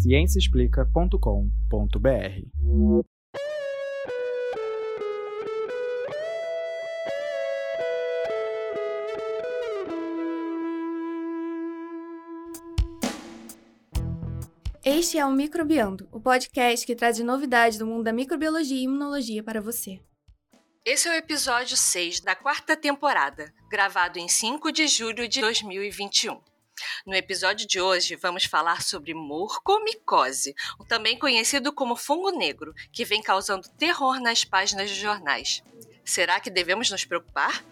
ciênciaexplica.com.br. Este é o Microbiando, o podcast que traz novidades do mundo da microbiologia e imunologia para você. Esse é o episódio 6 da quarta temporada, gravado em 5 de julho de 2021. No episódio de hoje, vamos falar sobre morcomicose, também conhecido como fungo negro, que vem causando terror nas páginas de jornais. Será que devemos nos preocupar?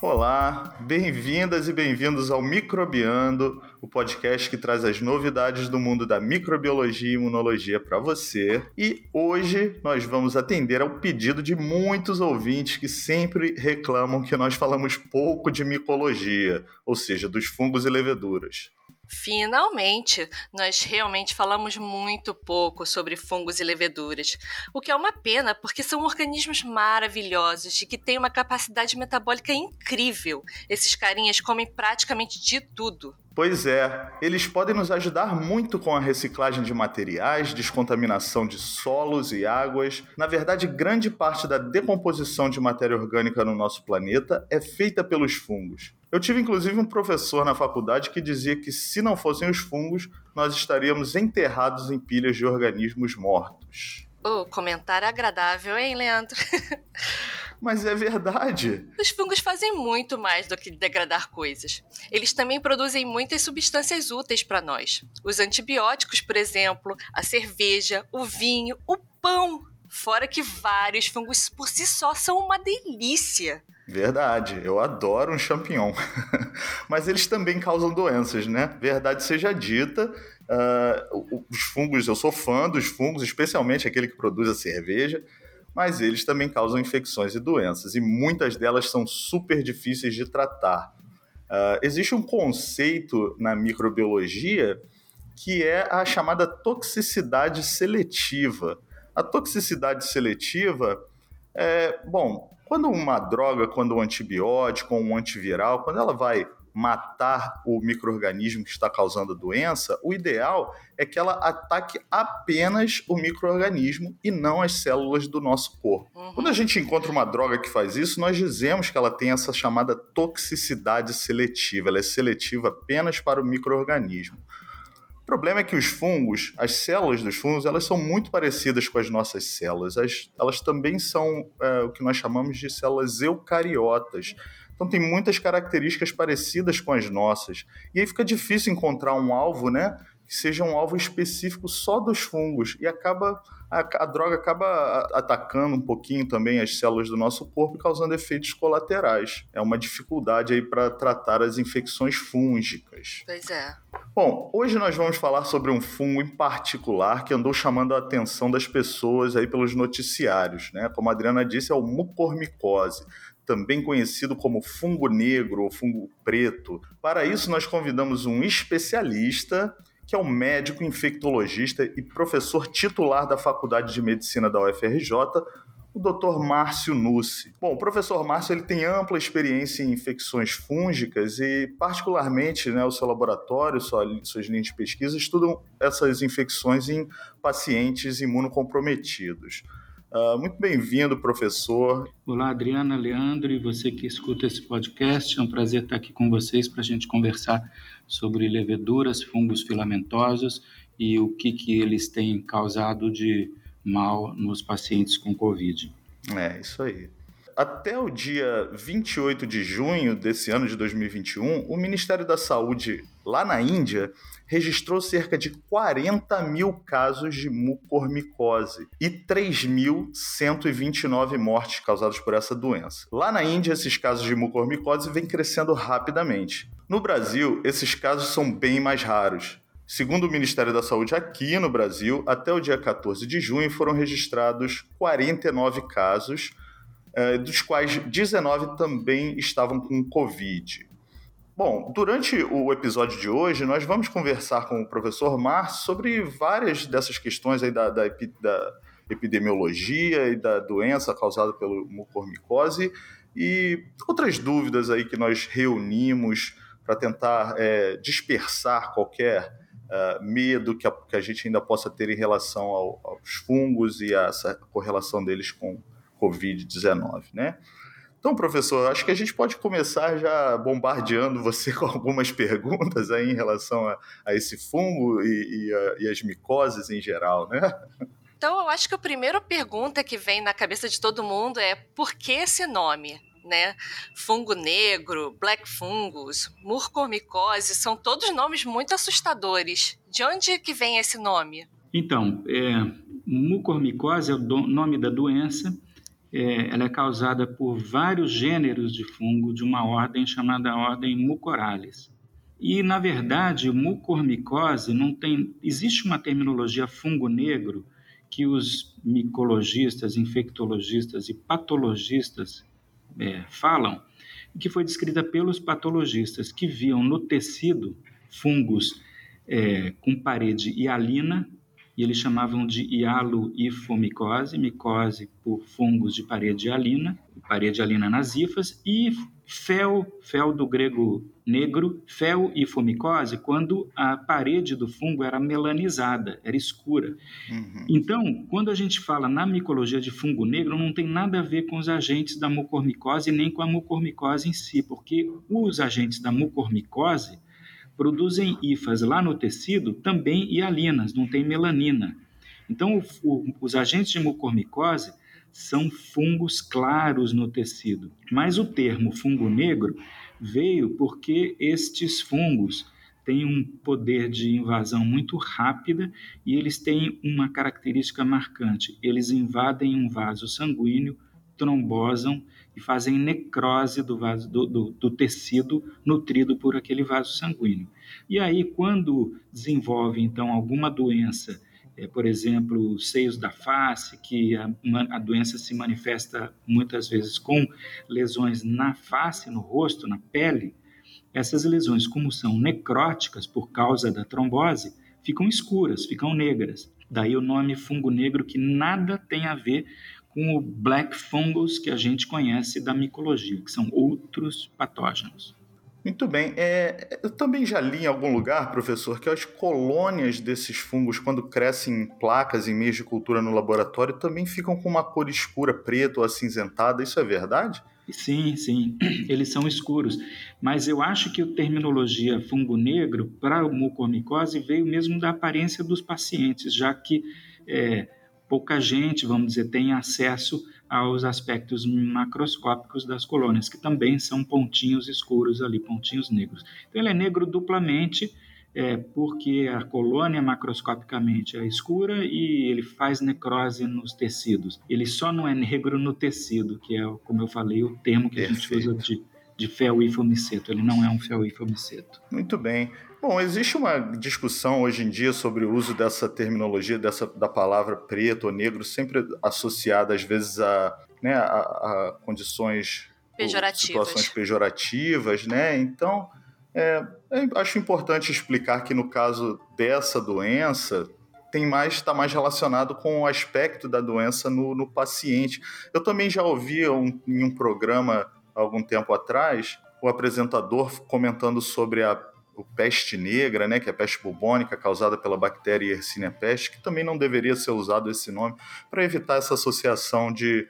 Olá, bem-vindas e bem-vindos ao Microbiando, o podcast que traz as novidades do mundo da microbiologia e imunologia para você. E hoje nós vamos atender ao pedido de muitos ouvintes que sempre reclamam que nós falamos pouco de micologia, ou seja, dos fungos e leveduras. Finalmente, nós realmente falamos muito pouco sobre fungos e leveduras, o que é uma pena porque são organismos maravilhosos e que têm uma capacidade metabólica incrível. Esses carinhas comem praticamente de tudo. Pois é, eles podem nos ajudar muito com a reciclagem de materiais, descontaminação de solos e águas. Na verdade, grande parte da decomposição de matéria orgânica no nosso planeta é feita pelos fungos. Eu tive inclusive um professor na faculdade que dizia que se não fossem os fungos, nós estaríamos enterrados em pilhas de organismos mortos. Oh, comentário agradável, hein, Leandro? Mas é verdade. Os fungos fazem muito mais do que degradar coisas. Eles também produzem muitas substâncias úteis para nós. Os antibióticos, por exemplo, a cerveja, o vinho, o pão. Fora que vários fungos por si só são uma delícia. Verdade, eu adoro um champignon. Mas eles também causam doenças, né? Verdade seja dita, uh, os fungos, eu sou fã dos fungos, especialmente aquele que produz a cerveja, mas eles também causam infecções e doenças, e muitas delas são super difíceis de tratar. Uh, existe um conceito na microbiologia que é a chamada toxicidade seletiva. A toxicidade seletiva é, bom, quando uma droga, quando um antibiótico um antiviral, quando ela vai matar o microorganismo que está causando a doença, o ideal é que ela ataque apenas o microorganismo e não as células do nosso corpo. Uhum. Quando a gente encontra uma droga que faz isso, nós dizemos que ela tem essa chamada toxicidade seletiva, ela é seletiva apenas para o microorganismo. O problema é que os fungos, as células dos fungos, elas são muito parecidas com as nossas células. As, elas também são é, o que nós chamamos de células eucariotas. Então tem muitas características parecidas com as nossas. E aí fica difícil encontrar um alvo, né? Que seja um alvo específico só dos fungos. E acaba a, a, droga acaba atacando um pouquinho também as células do nosso corpo, causando efeitos colaterais. É uma dificuldade aí para tratar as infecções fúngicas. Pois é. Bom, hoje nós vamos falar sobre um fungo em particular que andou chamando a atenção das pessoas aí pelos noticiários, né? Como a Adriana disse, é o mucormicose também conhecido como fungo negro ou fungo preto. Para isso, nós convidamos um especialista que é um médico infectologista e professor titular da Faculdade de Medicina da UFRJ, o Dr. Márcio Nussi. Bom, o professor Márcio ele tem ampla experiência em infecções fúngicas e, particularmente, né, o seu laboratório, sua, suas linhas de pesquisa estudam essas infecções em pacientes imunocomprometidos. Uh, muito bem-vindo, professor. Olá, Adriana, Leandro e você que escuta esse podcast. É um prazer estar aqui com vocês para a gente conversar sobre leveduras, fungos filamentosos e o que, que eles têm causado de mal nos pacientes com Covid. É, isso aí. Até o dia 28 de junho desse ano de 2021, o Ministério da Saúde lá na Índia registrou cerca de 40 mil casos de mucormicose e 3.129 mortes causadas por essa doença. Lá na Índia, esses casos de mucormicose vêm crescendo rapidamente. No Brasil, esses casos são bem mais raros. Segundo o Ministério da Saúde aqui no Brasil, até o dia 14 de junho foram registrados 49 casos eh, dos quais 19 também estavam com Covid. Bom, durante o episódio de hoje, nós vamos conversar com o professor Márcio sobre várias dessas questões aí da, da, da epidemiologia e da doença causada pelo mucormicose e outras dúvidas aí que nós reunimos para tentar é, dispersar qualquer uh, medo que a, que a, gente ainda possa ter em relação ao, aos fungos e a essa correlação deles com Covid-19, né? Então, professor, acho que a gente pode começar já bombardeando você com algumas perguntas aí em relação a, a esse fungo e, e, a, e, as micoses em geral, né? Então, eu acho que a primeira pergunta que vem na cabeça de todo mundo é por que esse nome? Né? Fungo negro, black fungus, murcormicose, são todos nomes muito assustadores. De onde que vem esse nome? Então, é, mucormicose é o do, nome da doença é, ela é causada por vários gêneros de fungo de uma ordem chamada ordem Mucorales. E, na verdade, mucormicose não tem. Existe uma terminologia fungo negro que os micologistas, infectologistas e patologistas é, falam, que foi descrita pelos patologistas, que viam no tecido fungos é, com parede hialina e eles chamavam de hialoifomicose, micose por fungos de parede alina, parede alina nas hifas, e fel, fel do grego negro, fel e fomicose, quando a parede do fungo era melanizada, era escura. Uhum. Então, quando a gente fala na micologia de fungo negro, não tem nada a ver com os agentes da mucormicose nem com a mucormicose em si, porque os agentes da mucormicose produzem hifas lá no tecido também hialinas, não tem melanina. Então, o, o, os agentes de mucormicose são fungos claros no tecido. Mas o termo fungo negro veio porque estes fungos têm um poder de invasão muito rápida e eles têm uma característica marcante. Eles invadem um vaso sanguíneo, trombosam e fazem necrose do, vaso, do, do, do tecido nutrido por aquele vaso sanguíneo. E aí, quando desenvolve, então, alguma doença, é, por exemplo, seios da face, que a, a doença se manifesta muitas vezes com lesões na face, no rosto, na pele, essas lesões, como são necróticas por causa da trombose, ficam escuras, ficam negras. Daí o nome fungo negro, que nada tem a ver com o black fungus que a gente conhece da micologia, que são outros patógenos. Muito bem. É, eu também já li em algum lugar, professor, que as colônias desses fungos, quando crescem em placas em meios de cultura no laboratório, também ficam com uma cor escura, preta ou acinzentada. Isso é verdade? Sim, sim. Eles são escuros. Mas eu acho que a terminologia fungo negro para a mucormicose veio mesmo da aparência dos pacientes, já que é, pouca gente, vamos dizer, tem acesso aos aspectos macroscópicos das colônias, que também são pontinhos escuros ali, pontinhos negros. Então ele é negro duplamente, é, porque a colônia macroscopicamente é escura e ele faz necrose nos tecidos. Ele só não é negro no tecido, que é, como eu falei, o termo que Perfeito. a gente usa de, de fel e fomiceto. Ele não é um fel e fomiceto. Muito bem. Bom, existe uma discussão hoje em dia sobre o uso dessa terminologia, dessa, da palavra preto ou negro, sempre associada às vezes a, né, a, a condições, pejorativas. situações pejorativas, né? Então, é, acho importante explicar que no caso dessa doença, tem mais está mais relacionado com o aspecto da doença no, no paciente. Eu também já ouvi um, em um programa algum tempo atrás o apresentador comentando sobre a o peste negra, né, que é a peste bubônica causada pela bactéria Yersinia pestis, que também não deveria ser usado esse nome para evitar essa associação de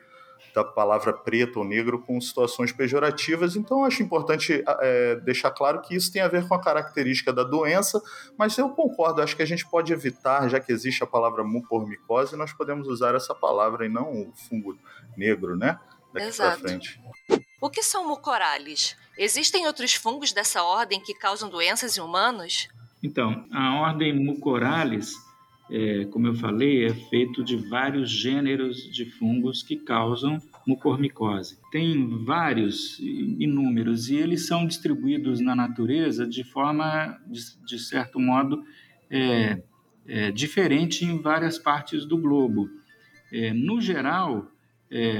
da palavra preto ou negro com situações pejorativas. Então, acho importante é, deixar claro que isso tem a ver com a característica da doença, mas eu concordo, acho que a gente pode evitar, já que existe a palavra mucormicose, nós podemos usar essa palavra e não o fungo negro, né? Daqui para frente. O que são mucorales? Existem outros fungos dessa ordem que causam doenças em humanos? Então, a ordem Mucorales, é, como eu falei, é feito de vários gêneros de fungos que causam mucormicose. Tem vários, inúmeros, e eles são distribuídos na natureza de forma, de, de certo modo, é, é, diferente em várias partes do globo. É, no geral, é,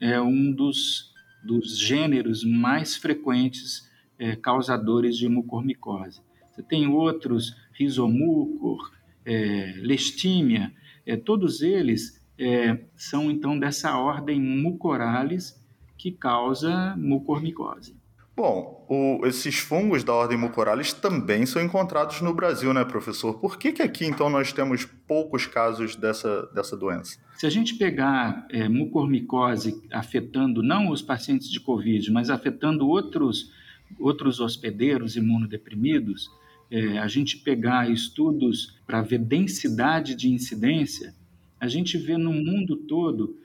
é um dos dos gêneros mais frequentes é, causadores de mucormicose. Você tem outros, rizomucor, é, lestímia, é, todos eles é, são então dessa ordem mucorales que causa mucormicose. Bom, o, esses fungos da ordem Mucorales também são encontrados no Brasil, né, professor? Por que, que aqui, então, nós temos poucos casos dessa, dessa doença? Se a gente pegar é, mucormicose afetando não os pacientes de Covid, mas afetando outros, outros hospedeiros imunodeprimidos, é, a gente pegar estudos para ver densidade de incidência, a gente vê no mundo todo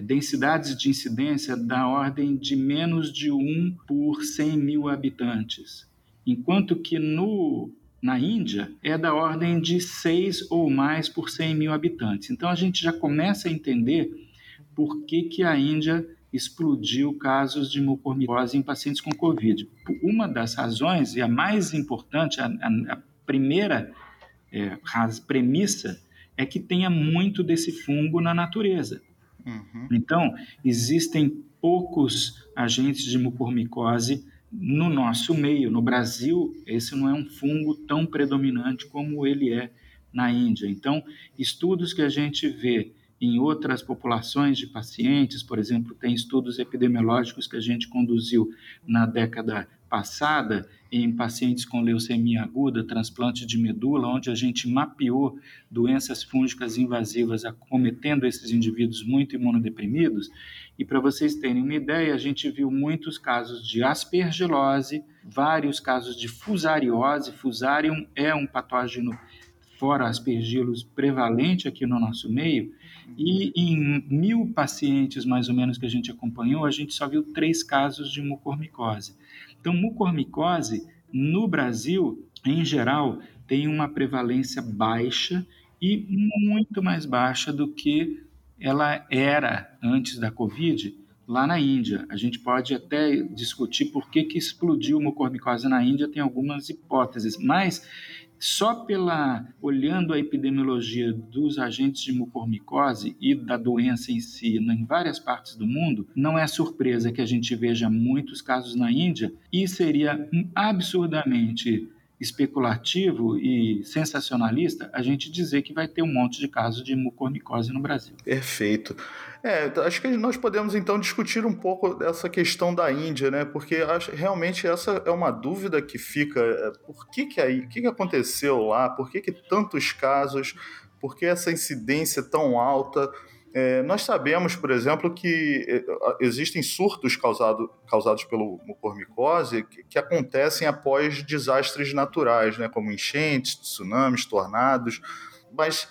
densidades de incidência da ordem de menos de 1 por 100 mil habitantes, enquanto que no, na Índia é da ordem de 6 ou mais por 100 mil habitantes. Então a gente já começa a entender por que, que a Índia explodiu casos de mucormicose em pacientes com Covid. Uma das razões, e a mais importante, a, a, a primeira é, premissa, é que tenha muito desse fungo na natureza. Uhum. Então, existem poucos agentes de mucormicose no nosso meio. No Brasil, esse não é um fungo tão predominante como ele é na Índia. Então, estudos que a gente vê em outras populações de pacientes, por exemplo, tem estudos epidemiológicos que a gente conduziu na década passada em pacientes com leucemia aguda, transplante de medula, onde a gente mapeou doenças fúngicas invasivas acometendo esses indivíduos muito imunodeprimidos. E para vocês terem uma ideia, a gente viu muitos casos de aspergilose, vários casos de fusariose. Fusarium é um patógeno fora aspergilos prevalente aqui no nosso meio, e em mil pacientes mais ou menos que a gente acompanhou, a gente só viu três casos de mucormicose. Então, mucormicose no Brasil, em geral, tem uma prevalência baixa e muito mais baixa do que ela era antes da Covid lá na Índia. A gente pode até discutir por que, que explodiu mucormicose na Índia, tem algumas hipóteses, mas só pela olhando a epidemiologia dos agentes de mucormicose e da doença em si em várias partes do mundo, não é surpresa que a gente veja muitos casos na Índia e seria absurdamente especulativo e sensacionalista a gente dizer que vai ter um monte de casos de mucormicose no Brasil. Perfeito. É, acho que nós podemos então discutir um pouco dessa questão da Índia, né? Porque acho, realmente essa é uma dúvida que fica. É, por que que aí, o que, que aconteceu lá? Por que, que tantos casos? Por que essa incidência tão alta? É, nós sabemos, por exemplo, que é, existem surtos causado, causados pelo mucormicose que, que, acontecem após desastres naturais, né, como enchentes, tsunamis, tornados, mas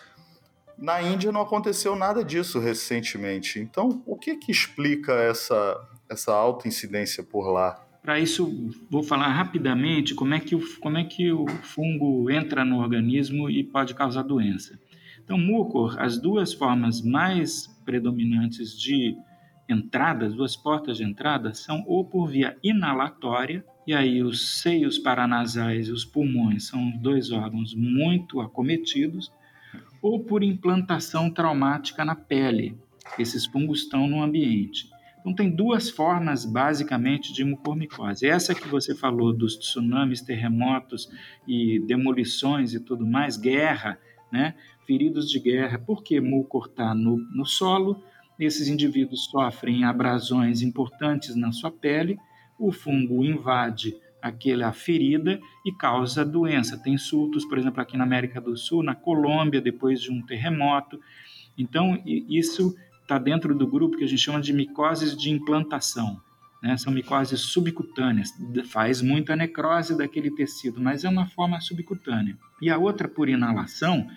na Índia não aconteceu nada disso recentemente. Então, o que, que explica essa, essa alta incidência por lá? Para isso, vou falar rapidamente como é, que o, como é que o fungo entra no organismo e pode causar doença. Então, mucor, as duas formas mais predominantes de entrada, as duas portas de entrada, são ou por via inalatória, e aí os seios paranasais e os pulmões são dois órgãos muito acometidos, ou por implantação traumática na pele. Esses fungos estão no ambiente. Então, tem duas formas, basicamente, de mucormicose. Essa que você falou dos tsunamis, terremotos e demolições e tudo mais, guerra, né? feridos de guerra, porque mucor está no, no solo, esses indivíduos sofrem abrasões importantes na sua pele, o fungo invade aquela ferida e causa doença. Tem surtos, por exemplo, aqui na América do Sul, na Colômbia, depois de um terremoto. Então, isso está dentro do grupo que a gente chama de micoses de implantação. Né? São micoses subcutâneas, faz muita necrose daquele tecido, mas é uma forma subcutânea. E a outra, por inalação,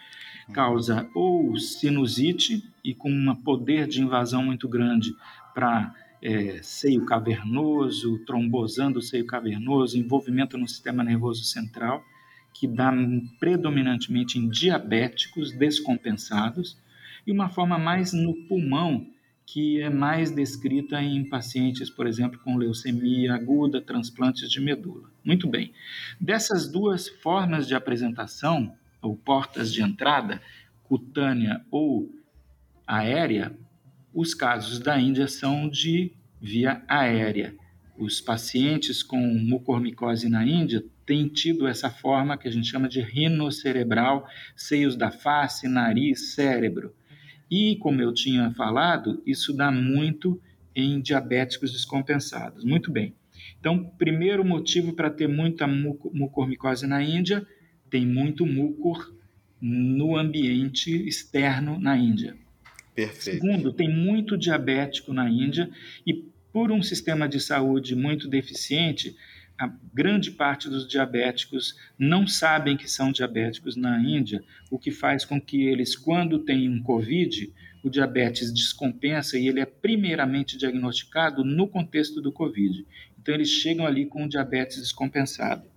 causa ou sinusite e com um poder de invasão muito grande para é, seio cavernoso, trombosando o seio cavernoso, envolvimento no sistema nervoso central, que dá predominantemente em diabéticos descompensados, e uma forma mais no pulmão, que é mais descrita em pacientes, por exemplo, com leucemia aguda, transplantes de medula. Muito bem. Dessas duas formas de apresentação, ou portas de entrada, cutânea ou aérea, os casos da Índia são de via aérea. Os pacientes com mucormicose na Índia têm tido essa forma que a gente chama de rinocerebral, seios da face, nariz, cérebro. E, como eu tinha falado, isso dá muito em diabéticos descompensados. Muito bem. Então, primeiro motivo para ter muita mucormicose na Índia, tem muito mucor no ambiente externo na Índia. Perfeito. Segundo, tem muito diabético na Índia e por um sistema de saúde muito deficiente, a grande parte dos diabéticos não sabem que são diabéticos na Índia, o que faz com que eles, quando têm um Covid, o diabetes descompensa e ele é primeiramente diagnosticado no contexto do Covid. Então, eles chegam ali com o diabetes descompensado.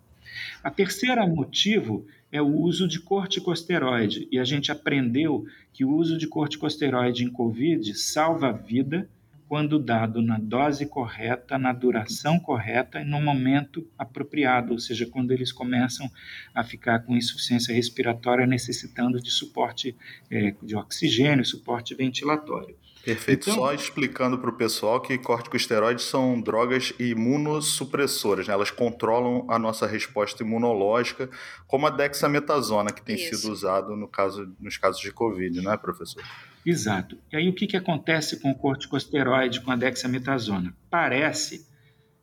A terceira motivo é o uso de corticosteroide, e a gente aprendeu que o uso de corticosteroide em Covid salva a vida quando dado na dose correta, na duração correta e no momento apropriado, ou seja, quando eles começam a ficar com insuficiência respiratória, necessitando de suporte é, de oxigênio, suporte ventilatório. Perfeito. Então, Só explicando para o pessoal que corticosteroides são drogas imunossupressoras, né? elas controlam a nossa resposta imunológica, como a dexametasona, que tem Isso. sido usado no caso, nos casos de Covid, não é, professor? Exato. E aí o que, que acontece com o corticosteroide, com a dexametasona? Parece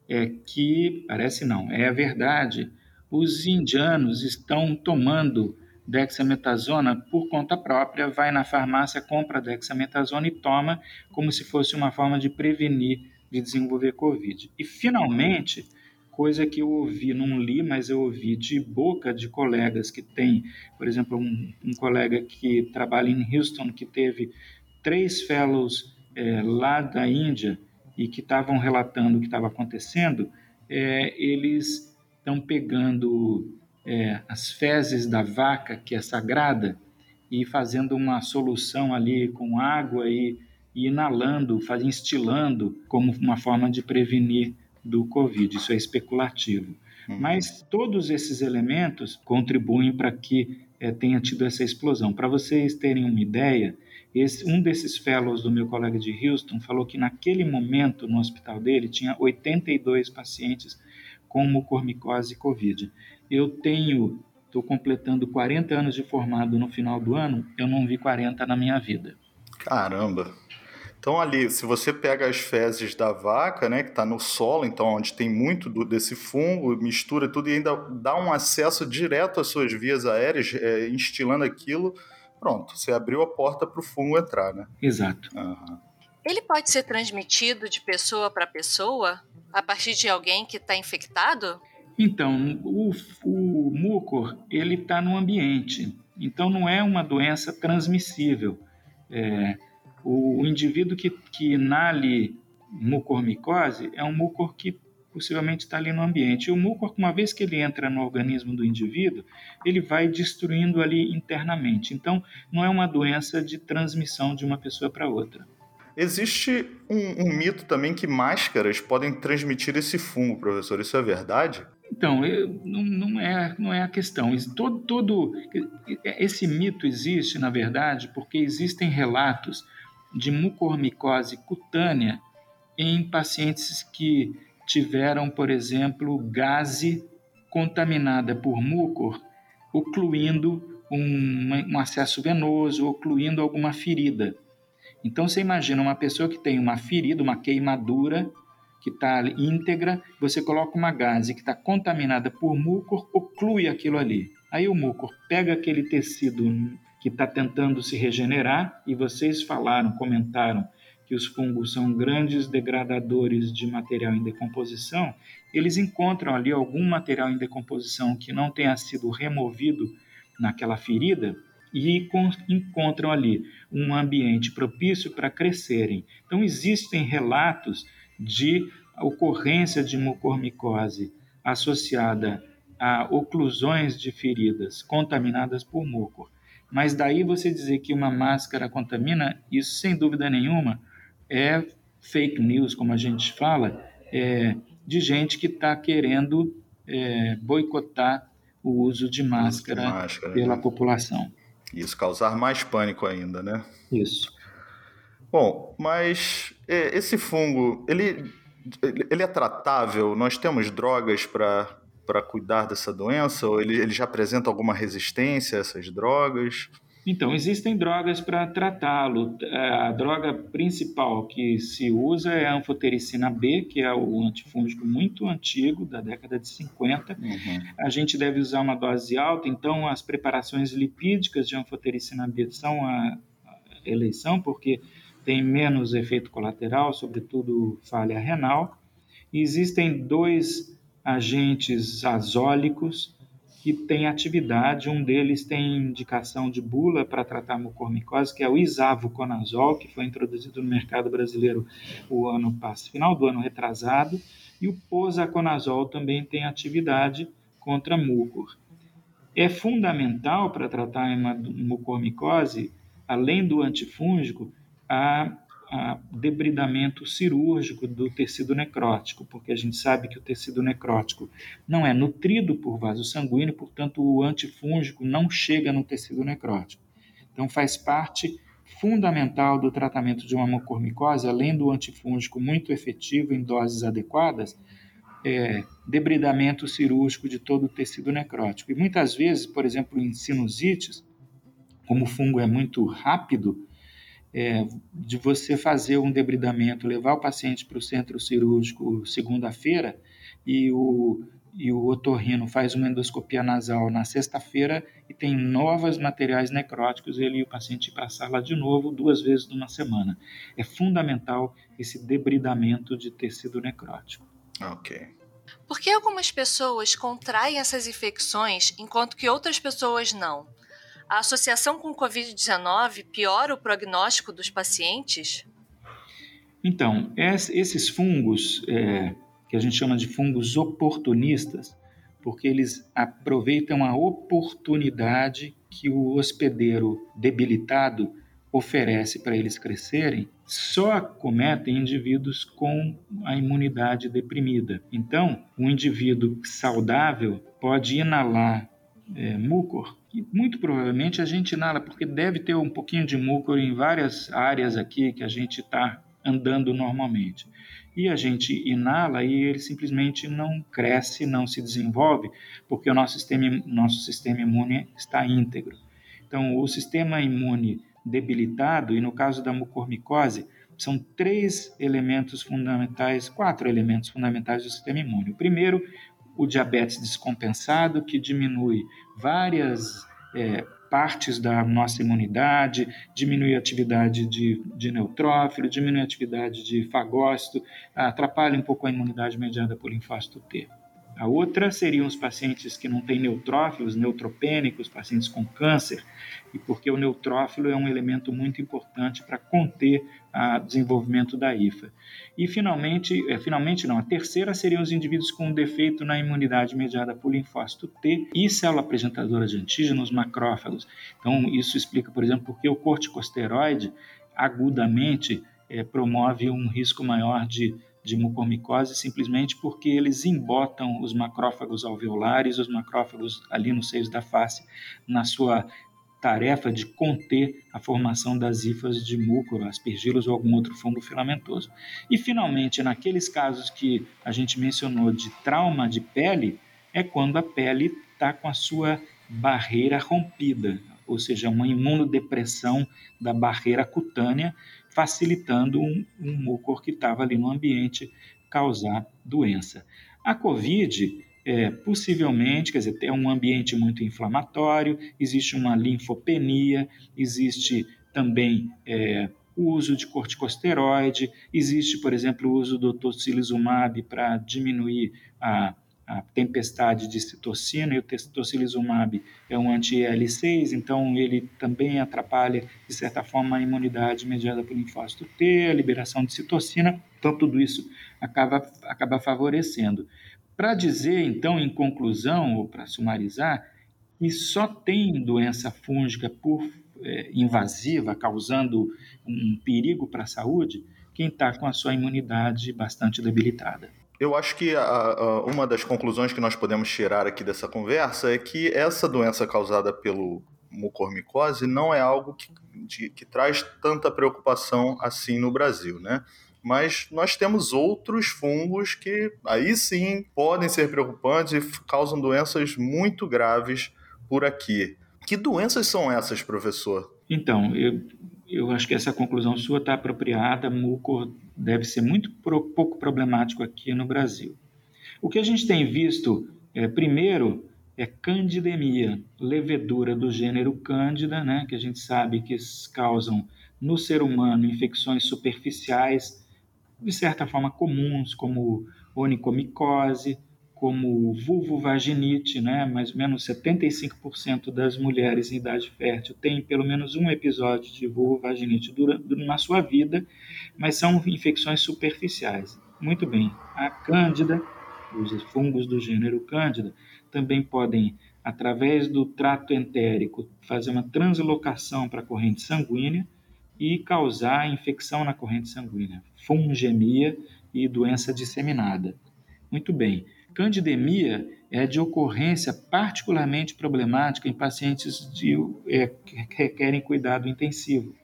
é, que, parece não, é verdade, os indianos estão tomando dexametasona por conta própria, vai na farmácia, compra dexametasona e toma como se fosse uma forma de prevenir de desenvolver Covid. E finalmente, coisa que eu ouvi, não li, mas eu ouvi de boca de colegas que tem, por exemplo, um, um colega que trabalha em Houston, que teve três fellows é, lá da Índia e que estavam relatando o que estava acontecendo, é, eles estão pegando é, as fezes da vaca, que é sagrada, e fazendo uma solução ali com água e, e inalando, faz, instilando como uma forma de prevenir do Covid. Isso é especulativo. Uhum. Mas todos esses elementos contribuem para que é, tenha tido essa explosão. Para vocês terem uma ideia, esse, um desses fellows do meu colega de Houston falou que naquele momento no hospital dele tinha 82 pacientes com mucormicose Covid. Eu tenho, estou completando 40 anos de formado no final do ano, eu não vi 40 na minha vida. Caramba! Então ali, se você pega as fezes da vaca, né, que está no solo, então onde tem muito do, desse fungo, mistura tudo e ainda dá um acesso direto às suas vias aéreas, é, instilando aquilo, pronto, você abriu a porta para o fungo entrar, né? Exato. Uhum. Ele pode ser transmitido de pessoa para pessoa a partir de alguém que está infectado? Então, o, o mucor ele está no ambiente, então não é uma doença transmissível. É, o, o, indivíduo que, que inale mucormicose é um mucor que possivelmente está ali no ambiente. E o mucor, uma vez que ele entra no organismo do indivíduo, ele vai destruindo ali internamente. Então, não é uma doença de transmissão de uma pessoa para outra. Existe um, um, mito também que máscaras podem transmitir esse fungo, professor. Isso é verdade? Então, eu, não, não, é, não é a questão. Todo, todo esse mito existe, na verdade, porque existem relatos de mucormicose cutânea em pacientes que tiveram, por exemplo, gase contaminada por mucor, ocluindo um, um acesso venoso, ocluindo alguma ferida. Então você imagina uma pessoa que tem uma ferida, uma queimadura que está íntegra, você coloca uma gase que está contaminada por mucor, oclui aquilo ali. Aí o mucor pega aquele tecido que está tentando se regenerar, e vocês falaram, comentaram que os fungos são grandes degradadores de material em decomposição, eles encontram ali algum material em decomposição que não tenha sido removido naquela ferida e encontram ali um ambiente propício para crescerem. Então, existem relatos de ocorrência de mucormicose associada a oclusões de feridas contaminadas por mucor. Mas daí você dizer que uma máscara contamina, isso sem dúvida nenhuma é fake news, como a gente fala, é, de gente que está querendo é, boicotar o uso de máscara, de máscara pela né? população. Isso, causar mais pânico ainda, né? Isso. Bom, mas esse fungo, ele, ele é tratável? Nós temos drogas para cuidar dessa doença? Ou ele, ele já apresenta alguma resistência a essas drogas? Então, existem drogas para tratá-lo. A droga principal que se usa é a anfotericina B, que é o antifúngico muito antigo, da década de 50. Uhum. A gente deve usar uma dose alta, então as preparações lipídicas de anfotericina B são a eleição, porque tem menos efeito colateral, sobretudo falha renal. E existem dois agentes azólicos que tem atividade. Um deles tem indicação de bula para tratar mucormicose, que é o isavuconazol, que foi introduzido no mercado brasileiro o ano final do ano retrasado, e o posaconazol também tem atividade contra mucor. É fundamental para tratar a mucormicose, além do antifúngico, a debridamento cirúrgico do tecido necrótico, porque a gente sabe que o tecido necrótico não é nutrido por vaso sanguíneo, portanto, o antifúngico não chega no tecido necrótico. Então, faz parte fundamental do tratamento de uma mucormicose, além do antifúngico muito efetivo em doses adequadas, é, debridamento cirúrgico de todo o tecido necrótico. E muitas vezes, por exemplo, em sinusites, como o fungo é muito rápido, é, de você fazer um debridamento, levar o paciente para o centro cirúrgico segunda-feira e o, e o otorrino faz uma endoscopia nasal na sexta-feira e tem novos materiais necróticos, ele e o paciente ir para a sala de novo duas vezes numa semana. É fundamental esse debridamento de tecido necrótico. Ok. Por que algumas pessoas contraem essas infecções enquanto que outras pessoas não? A associação com o Covid-19 piora o prognóstico dos pacientes? Então, esses fungos, é, que a gente chama de fungos oportunistas, porque eles aproveitam a oportunidade que o hospedeiro debilitado oferece para eles crescerem, só acometem indivíduos com a imunidade deprimida. Então, um indivíduo saudável pode inalar é, mucor muito provavelmente a gente inala, porque deve ter um pouquinho de mucor em várias áreas aqui que a gente está andando normalmente. E a gente inala e ele simplesmente não cresce, não se desenvolve, porque o nosso sistema, nosso sistema imune está íntegro. Então, o sistema imune debilitado, e no caso da mucormicose, são três elementos fundamentais, quatro elementos fundamentais do sistema imune. O primeiro, o diabetes descompensado, que diminui várias é, partes da nossa imunidade, diminui a atividade de, de neutrófilo, diminui a atividade de fagócito, atrapalha um pouco a imunidade mediada por linfócito T. A outra seriam os pacientes que não têm neutrófilos, neutropênicos, pacientes com câncer, e porque o neutrófilo é um elemento muito importante para conter o desenvolvimento da IFA. E finalmente, é, finalmente não, a terceira seriam os indivíduos com defeito na imunidade mediada por linfócito T e célula apresentadora de antígenos macrófagos. Então, isso explica, por exemplo, porque o corticosteroide agudamente é, promove um risco maior de de mucormicose simplesmente porque eles embotam os macrófagos alveolares, os macrófagos ali nos seios da face, na sua tarefa de conter a formação das hifas de mucor, aspergilos ou algum outro fungo filamentoso. E, finalmente, naqueles casos que a gente mencionou de trauma de pele, é quando a pele está com a sua barreira rompida, ou seja, uma imunodepressão da barreira cutânea, facilitando um, um mucor que estava ali no ambiente causar doença. A COVID, é, possivelmente, quer dizer, é um ambiente muito inflamatório, existe uma linfopenia, existe também é, uso de corticosteroide, existe, por exemplo, o uso do tocilizumab para diminuir a a tempestade de citocina, e o tocilizumab é um anti-IL-6, então ele também atrapalha, de certa forma, a imunidade mediada pelo linfócito T, a liberação de citocina, então tudo isso acaba, acaba favorecendo. Para dizer, então, em conclusão, ou para sumarizar, que só tem doença fúngica por é, invasiva, causando um perigo para a saúde, quem está com a sua imunidade bastante debilitada. Eu acho que a, a, uma das conclusões que nós podemos tirar aqui dessa conversa é que essa doença causada pelo mucormicose não é algo que, de, que traz tanta preocupação assim no Brasil, né? Mas nós temos outros fungos que aí sim podem ser preocupantes e causam doenças muito graves por aqui. Que doenças são essas, professor? Então, eu, eu acho que essa conclusão sua está apropriada. Mucor deve ser muito pouco problemático aqui no Brasil. O que a gente tem visto, é, primeiro, é candidemia, levedura do gênero Cândida, né, que a gente sabe que causam no ser humano infecções superficiais, de certa forma comuns, como onicomicose, como vulvovaginite, né? mais ou menos 75% das mulheres em idade fértil têm pelo menos um episódio de vulvovaginite durante, na sua vida, mas são infecções superficiais. Muito bem, a cândida, os fungos do gênero cândida, também podem, através do trato entérico, fazer uma translocação para a corrente sanguínea e causar infecção na corrente sanguínea, fungemia e doença disseminada. Muito bem. Candidemia é de ocorrência particularmente problemática em pacientes de, é, que requerem cuidado intensivo.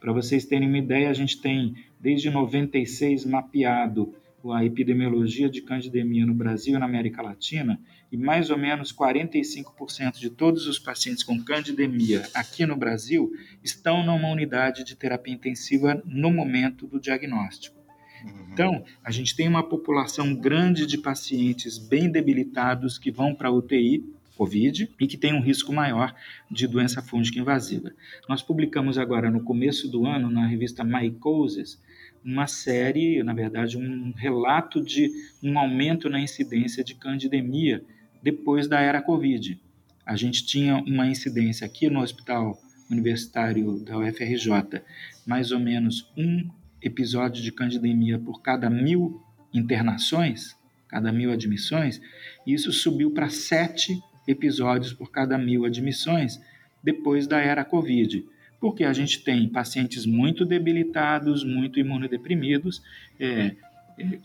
Para vocês terem uma ideia, a gente tem desde 96 mapeado a epidemiologia de candidemia no Brasil e na América Latina, e mais ou menos 45% de todos os pacientes com candidemia aqui no Brasil estão numa unidade de terapia intensiva no momento do diagnóstico. Uhum. Então, a gente tem uma população grande de pacientes bem debilitados que vão para UTI COVID e que tem um risco maior de doença fúngica invasiva. Nós publicamos agora no começo do ano na revista Mycosis uma série, na verdade, um relato de um aumento na incidência de candidemia depois da era Covid. A gente tinha uma incidência aqui no Hospital Universitário da UFRJ, mais ou menos um episódio de candidemia por cada mil internações, cada mil admissões, isso subiu para sete episódios por cada mil admissões depois da era Covid. Porque a gente tem pacientes muito debilitados, muito imunodeprimidos, é,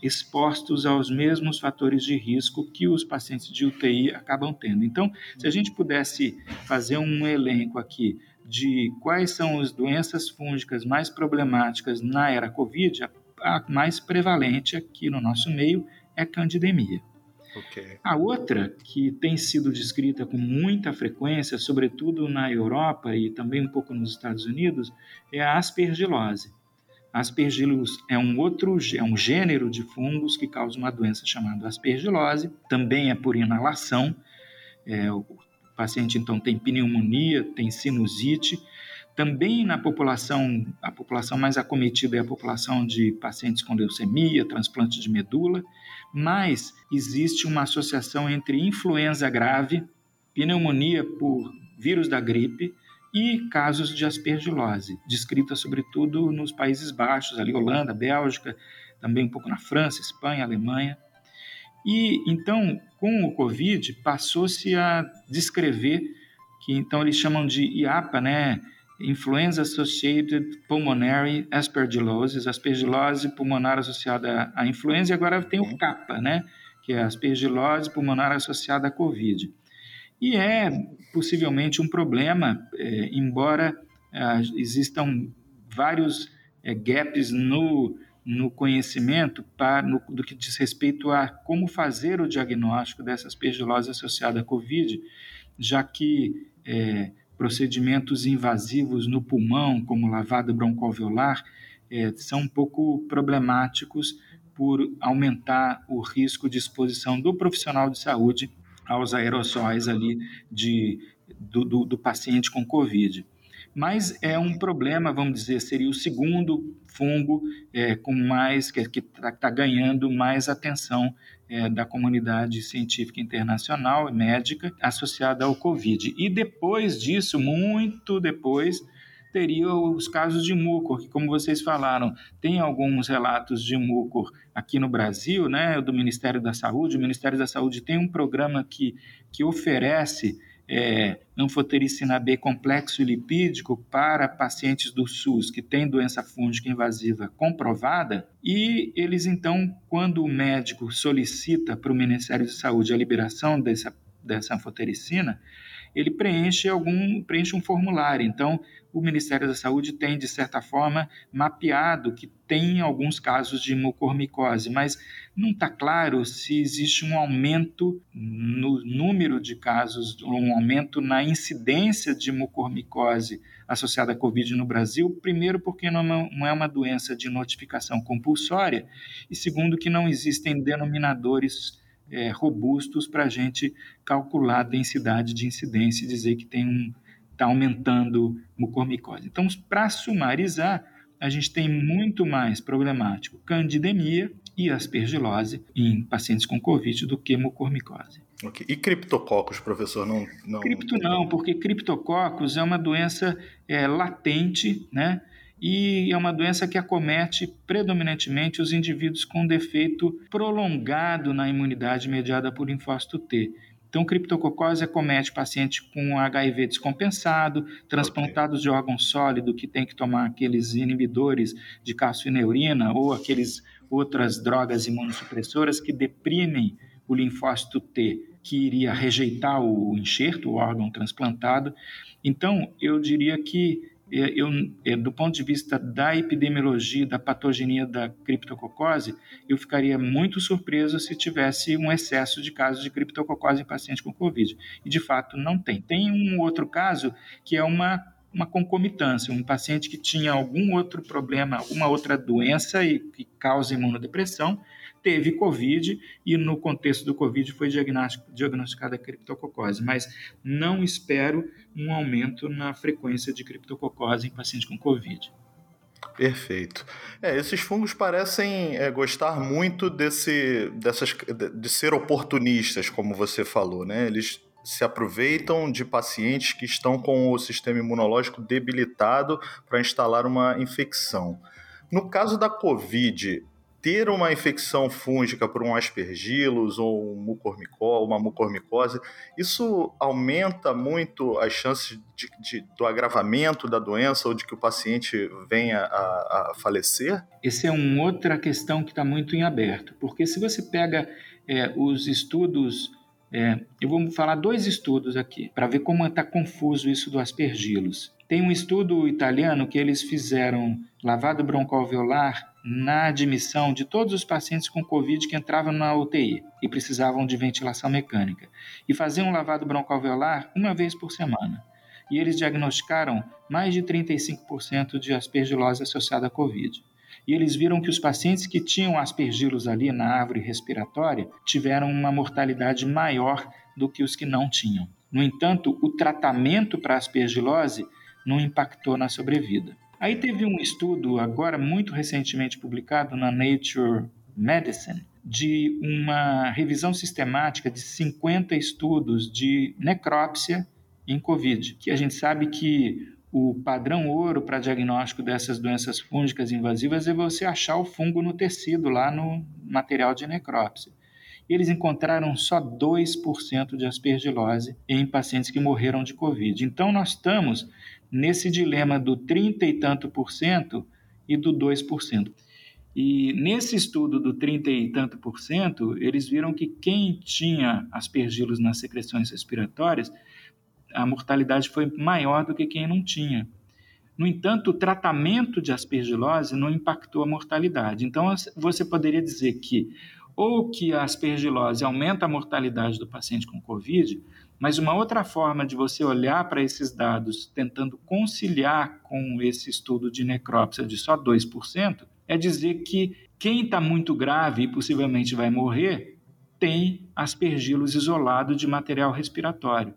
expostos aos mesmos fatores de risco que os pacientes de UTI acabam tendo. Então, se a gente pudesse fazer um elenco aqui de quais são as doenças fúngicas mais problemáticas na era Covid, a mais prevalente aqui no nosso meio é a candidemia. Okay. A outra, que tem sido descrita com muita frequência, sobretudo na Europa e também um pouco nos Estados Unidos, é a aspergilose. Aspergillus é um outro é um gênero de fungos que causa uma doença chamada aspergilose, também é por inalação. É, o paciente então tem pneumonia, tem sinusite. Também na população, a população mais acometida é a população de pacientes com leucemia, transplante de medula, mas existe uma associação entre influenza grave, pneumonia por vírus da gripe e casos de aspergilose, descrita sobretudo nos Países Baixos, ali Holanda, Bélgica, também um pouco na França, Espanha, Alemanha. E então, com o Covid, passou-se a descrever que então eles chamam de IAPA, né? Influenza Associated Pulmonary Aspergillosis, aspergilose pulmonar associada à influenza, e agora tem o CAPA, né? Que é aspergilose pulmonar associada à COVID. E é possivelmente um problema, é, embora é, existam vários é, gaps no no conhecimento para, no, do que diz respeito a como fazer o diagnóstico dessa aspergilose associada à COVID, já que é, procedimentos invasivos no pulmão, como lavada broncoalveolar, é, são um pouco problemáticos por aumentar o risco de exposição do profissional de saúde aos aerossóis ali de, do, do, do paciente com COVID mas é um problema, vamos dizer, seria o segundo fungo é, com mais que está tá ganhando mais atenção é, da comunidade científica internacional e médica associada ao Covid. E depois disso, muito depois, teria os casos de mucor, que como vocês falaram, tem alguns relatos de mucor aqui no Brasil, né, do Ministério da Saúde. O Ministério da Saúde tem um programa que, que oferece é, anfotericina B complexo lipídico para pacientes do SUS que têm doença fúngica invasiva comprovada, e eles então, quando o médico solicita para o Ministério da Saúde a liberação dessa dessa anfotericina, ele preenche algum preenche um formulário. Então, o Ministério da Saúde tem de certa forma mapeado que tem alguns casos de mucormicose, mas não está claro se existe um aumento no número de casos, um aumento na incidência de mucormicose associada à Covid no Brasil. Primeiro, porque não é uma doença de notificação compulsória, e segundo, que não existem denominadores é, robustos para a gente calcular a densidade de incidência e dizer que tem um está aumentando mucormicose. Então, para sumarizar, a gente tem muito mais problemático candidemia e aspergilose em pacientes com Covid do que mucormicose. Okay. E criptococos, professor? Não, não... Cripto não, porque criptococos é uma doença é, latente, né? e é uma doença que acomete predominantemente os indivíduos com defeito prolongado na imunidade mediada por linfócito T. Então, criptococose acomete paciente com HIV descompensado, transplantados okay. de órgão sólido que tem que tomar aqueles inibidores de calcineuria ou aqueles outras drogas imunossupressoras que deprimem o linfócito T, que iria rejeitar o enxerto, o órgão transplantado. Então, eu diria que é, eu, é, do ponto de vista da epidemiologia, da patogenia da criptococose, eu ficaria muito surpreso se tivesse um excesso de casos de criptococose em pacientes com Covid. E, de fato, não tem. Tem um outro caso que é uma uma concomitância, um paciente que tinha algum outro problema, alguma outra doença e que causa imunodepressão, teve Covid e no contexto do Covid foi diagnosticada criptococose, mas não espero um aumento na frequência de criptococose em pacientes com Covid. Perfeito. É, esses fungos parecem é, gostar muito desse, dessas, de ser oportunistas, como você falou, né? Eles se aproveitam de pacientes que estão com o sistema imunológico debilitado para instalar uma infecção. No caso da Covid, ter uma infecção fúngica por um aspergillus ou um uma mucormicose, isso aumenta muito as chances de, de, do agravamento da doença ou de que o paciente venha a, a falecer? Essa é uma outra questão que está muito em aberto, porque se você pega é, os estudos é, eu vou falar dois estudos aqui, para ver como está confuso isso do aspergillus. Tem um estudo italiano que eles fizeram lavado broncoalveolar na admissão de todos os pacientes com Covid que entravam na UTI e precisavam de ventilação mecânica. E faziam um lavado broncoalveolar uma vez por semana. E eles diagnosticaram mais de 35% de aspergilose associada à Covid. E eles viram que os pacientes que tinham aspergilos ali na árvore respiratória tiveram uma mortalidade maior do que os que não tinham. No entanto, o tratamento para aspergilose não impactou na sobrevida. Aí teve um estudo, agora muito recentemente publicado na Nature Medicine, de uma revisão sistemática de 50 estudos de necrópsia em Covid, que a gente sabe que o padrão ouro para diagnóstico dessas doenças fúngicas invasivas é você achar o fungo no tecido, lá no material de necrópsia. Eles encontraram só 2% de aspergilose em pacientes que morreram de Covid. Então, nós estamos nesse dilema do 30 e tanto por cento e do 2%. E nesse estudo do 30 e tanto por cento, eles viram que quem tinha aspergilos nas secreções respiratórias, a mortalidade foi maior do que quem não tinha. No entanto, o tratamento de aspergilose não impactou a mortalidade. Então, você poderia dizer que ou que a aspergilose aumenta a mortalidade do paciente com Covid, mas uma outra forma de você olhar para esses dados, tentando conciliar com esse estudo de necrópsia de só 2%, é dizer que quem está muito grave e possivelmente vai morrer tem aspergilos isolado de material respiratório.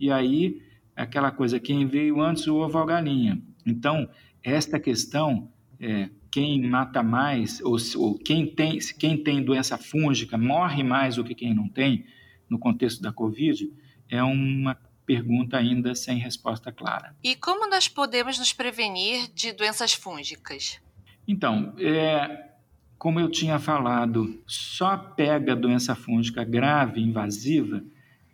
E aí, é aquela coisa, quem veio antes o ovo ou galinha. Então, esta questão, é, quem mata mais, ou, ou quem, tem, quem tem doença fúngica morre mais do que quem não tem, no contexto da Covid, é uma pergunta ainda sem resposta clara. E como nós podemos nos prevenir de doenças fúngicas? Então, é, como eu tinha falado, só pega doença fúngica grave, invasiva,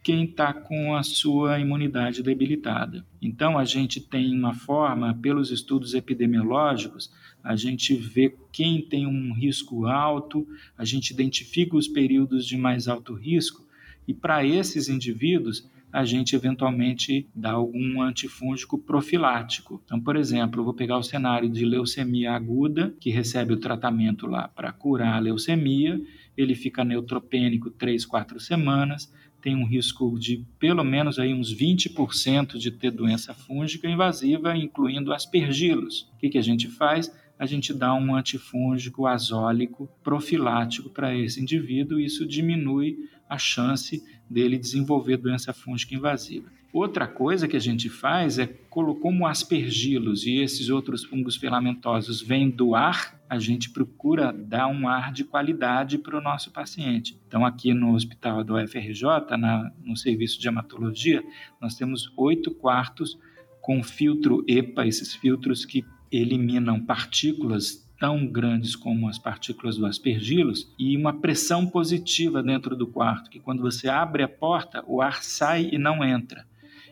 quem está com a sua imunidade debilitada. Então, a gente tem uma forma, pelos estudos epidemiológicos, a gente vê quem tem um risco alto, a gente identifica os períodos de mais alto risco E para esses indivíduos, a gente eventualmente dá algum antifúngico profilático. Então, por exemplo, eu vou pegar o cenário de leucemia aguda, que recebe o tratamento lá para curar a leucemia, ele fica neutropênico 3, 4 semanas, tem um risco de pelo menos aí uns 20% de ter doença fúngica invasiva, incluindo aspergilos. O que, que a gente faz? a gente dá um antifúngico azólico profilático para esse indivíduo, e isso diminui a chance dele desenvolver doença fúngica invasiva. Outra coisa que a gente faz é, como aspergilos e esses outros fungos filamentosos vêm do ar, a gente procura dar um ar de qualidade para o nosso paciente. Então, aqui no hospital do UFRJ, na, no serviço de hematologia, nós temos oito quartos com filtro EPA, esses filtros que eliminam partículas tão grandes como as partículas do aspergilos e uma pressão positiva dentro do quarto, que quando você abre a porta, o ar sai e não entra.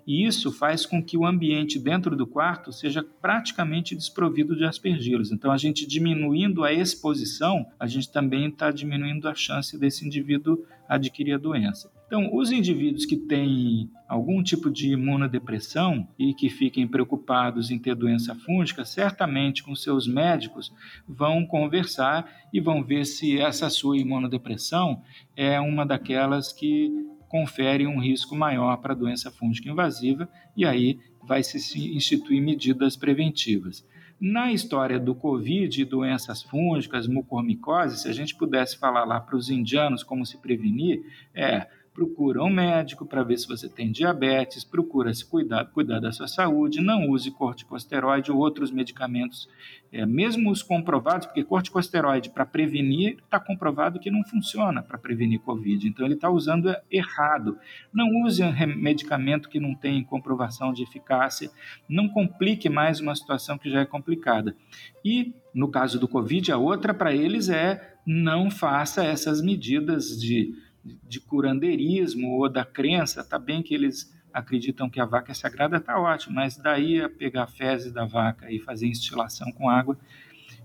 E isso faz com que o ambiente dentro do quarto seja praticamente desprovido de aspergilos. Então, a gente diminuindo a exposição, a gente também está diminuindo a chance desse indivíduo adquirir a doença. Então, os indivíduos que têm algum tipo de imunodepressão e que fiquem preocupados em ter doença fúngica, certamente com seus médicos vão conversar e vão ver se essa sua imunodepressão é uma daquelas que confere um risco maior para a doença fúngica invasiva e aí vai se instituir medidas preventivas. Na história do Covid e doenças fúngicas, mucormicose, se a gente pudesse falar lá para os indianos como se prevenir, é procura um médico para ver se você tem diabetes, procura se cuidar, cuidar da sua saúde, não use corticosteroide ou outros medicamentos, é, mesmo os comprovados, porque corticosteroide para prevenir está comprovado que não funciona para prevenir Covid, então ele está usando errado. Não use um medicamento que não tem comprovação de eficácia, não complique mais uma situação que já é complicada. E no caso do Covid, a outra para eles é não faça essas medidas de de curandeirismo ou da crença, tá bem que eles acreditam que a vaca é sagrada, tá ótimo, mas daí a pegar fezes da vaca e fazer instilação com água.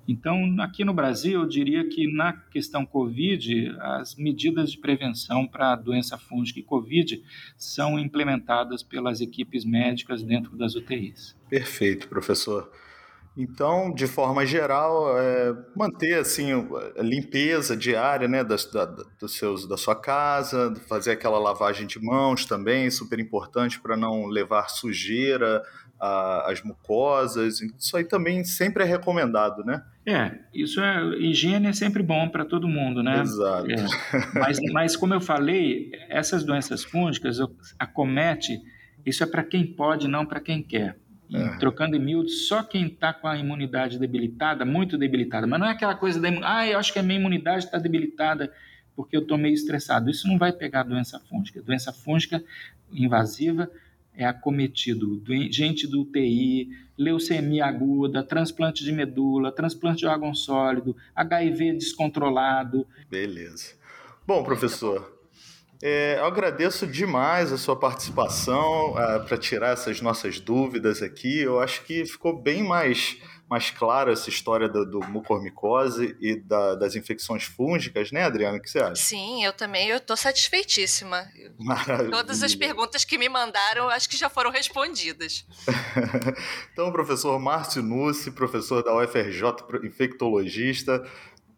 Então, aqui no Brasil, eu diria que na questão Covid, as medidas de prevenção para a doença fúngica e Covid são implementadas pelas equipes médicas dentro das UTIs. Perfeito, professor. Então, de forma geral, é, manter assim a limpeza diária, né, das, da, dos seus, da sua casa, fazer aquela lavagem de mãos também, super importante para não levar sujeira às mucosas. Isso aí também sempre é recomendado, né? É, isso é higiene é sempre bom para todo mundo, né? Exato. É. Mas, mas como eu falei, essas doenças fúngicas acomete. Isso é para quem pode, não para quem quer. Trocando em miúdos, só quem está com a imunidade debilitada, muito debilitada, mas não é aquela coisa da ah, eu acho que a minha imunidade está debilitada porque eu estou meio estressado. Isso não vai pegar doença fúngica. Doença fúngica invasiva é acometido gente do UTI, leucemia aguda, transplante de medula, transplante de órgão sólido, HIV descontrolado. Beleza. Bom, professor, é, eu agradeço demais a sua participação uh, é, para tirar essas nossas dúvidas aqui. Eu acho que ficou bem mais, mais clara essa história do, do mucormicose e da, das infecções fúngicas, né, Adriana? O que você acha? Sim, eu também estou satisfeitíssima. Maravilha. Todas as perguntas que me mandaram, acho que já foram respondidas. então, professor Márcio Nussi, professor da UFRJ, infectologista,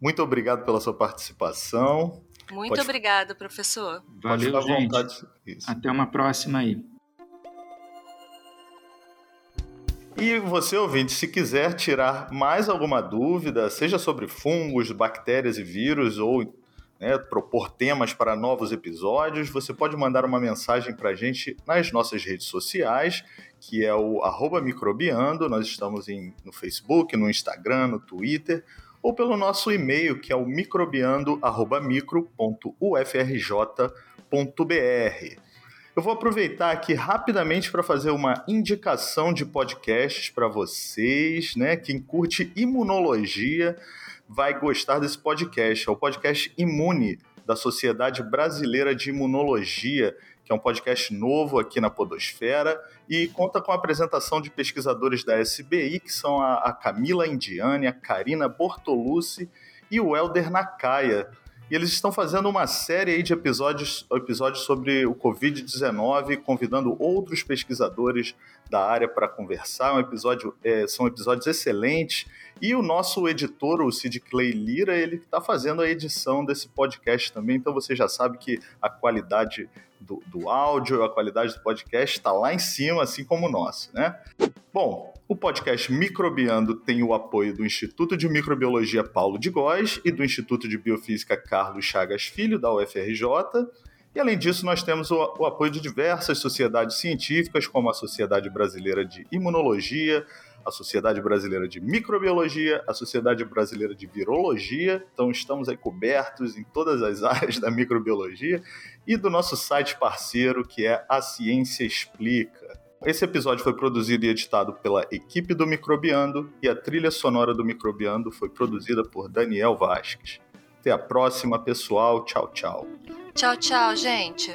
muito obrigado pela sua participação. Muito Pode... obrigada, professor. Valeu, gente. Até uma próxima aí. E você, ouvinte, se quiser tirar mais alguma dúvida, seja sobre fungos, bactérias e vírus, ou né, propor temas para novos episódios, você pode mandar uma mensagem para a gente nas nossas redes sociais, que é o microbiando. Nós estamos em, no Facebook, no Instagram, no Twitter ou pelo nosso e-mail, que é o microbiando@micro.ufrj.br. Eu vou aproveitar aqui rapidamente para fazer uma indicação de podcasts para vocês, né? Quem curte imunologia vai gostar desse podcast. É o podcast Imune da Sociedade Brasileira de Imunologia, que é um podcast novo aqui na Podosfera e conta com a apresentação de pesquisadores da SBI, que são a, a Camila Indiane, a Karina Bortolucci e o Helder Nakaya. e eles estão fazendo uma série de episódios, episódios sobre o Covid-19, convidando outros pesquisadores da área para conversar. Um episódio, é, são episódios excelentes. E o nosso editor, o Sid Clay Lira, ele está fazendo a edição desse podcast também. Então você já sabe que a qualidade do, do áudio, a qualidade do podcast está lá em cima, assim como o nosso, né? Bom, o podcast Microbiando tem o apoio do Instituto de Microbiologia Paulo de Góes e do Instituto de Biofísica Carlos Chagas Filho, da UFRJ. E além disso, nós temos o, o apoio de diversas sociedades científicas, como a Sociedade Brasileira de Imunologia, a Sociedade Brasileira de Microbiologia, a Sociedade Brasileira de Virologia. Então, estamos aí cobertos em todas as áreas da microbiologia e do nosso site parceiro, que é A Ciência Explica. Esse episódio foi produzido e editado pela equipe do Microbiando e a trilha sonora do Microbiando foi produzida por Daniel Vasques. Até a próxima, pessoal. Tchau, tchau. Tchau, tchau, gente.